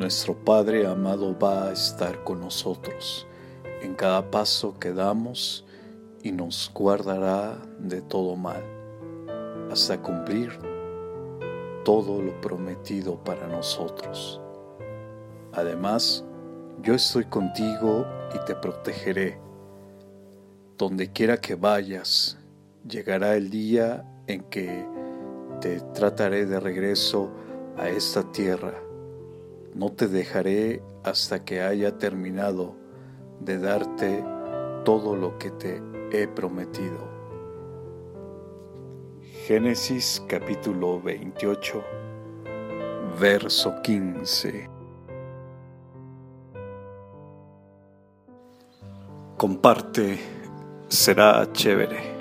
nuestro Padre amado va a estar con nosotros en cada paso que damos y nos guardará de todo mal hasta cumplir todo lo prometido para nosotros. Además, yo estoy contigo y te protegeré. Donde quiera que vayas, llegará el día en que te trataré de regreso a esta tierra no te dejaré hasta que haya terminado de darte todo lo que te he prometido. Génesis capítulo 28, verso 15. Comparte, será chévere.